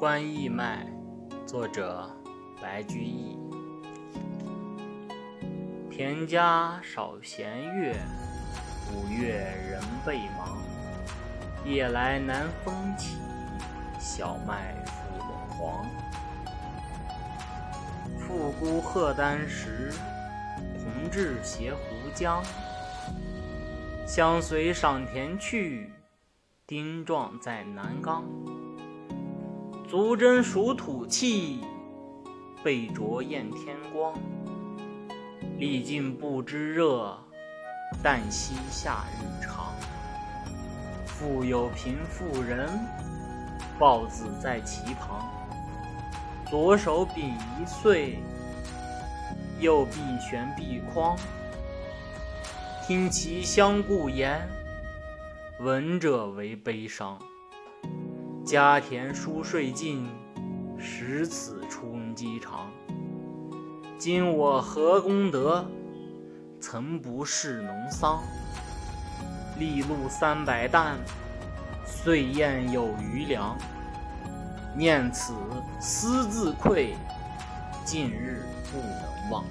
观义脉，作者白居易。田家少闲月，五月人倍忙。夜来南风起，小麦复笼黄。复姑贺丹时，同至斜湖江。相随上田去，丁壮在南冈。足蒸暑土气，背灼焰天光。历尽不知热，旦夕夏日长。富有贫妇人，抱子在其旁。左手秉一岁，右臂悬臂筐。听其相顾言，闻者为悲伤。家田疏税尽，使此充饥肠。今我何功德？曾不是农桑。粒露三百担，岁晏有余粮。念此思自愧，近日不能忘。